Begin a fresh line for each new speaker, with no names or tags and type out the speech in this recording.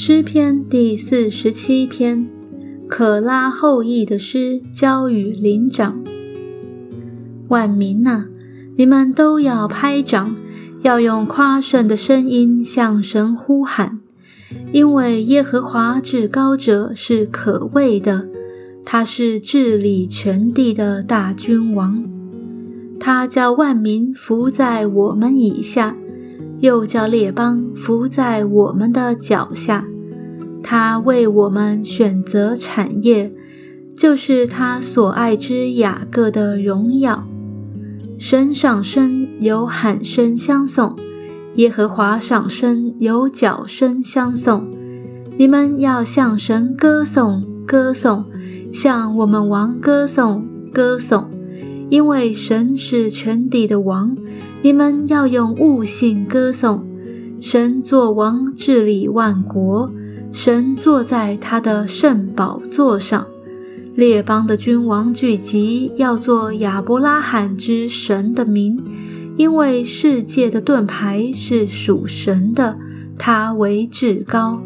诗篇第四十七篇，可拉后裔的诗，交与灵长。万民呐，你们都要拍掌，要用夸胜的声音向神呼喊，因为耶和华至高者是可畏的，他是治理全地的大君王，他叫万民伏在我们以下。又叫列邦伏在我们的脚下，他为我们选择产业，就是他所爱之雅各的荣耀。神上身有喊声相送，耶和华上身有角声相送。你们要向神歌颂，歌颂，向我们王歌颂，歌颂。因为神是全地的王，你们要用悟性歌颂神。作王治理万国，神坐在他的圣宝座上。列邦的君王聚集，要做亚伯拉罕之神的名。因为世界的盾牌是属神的，他为至高。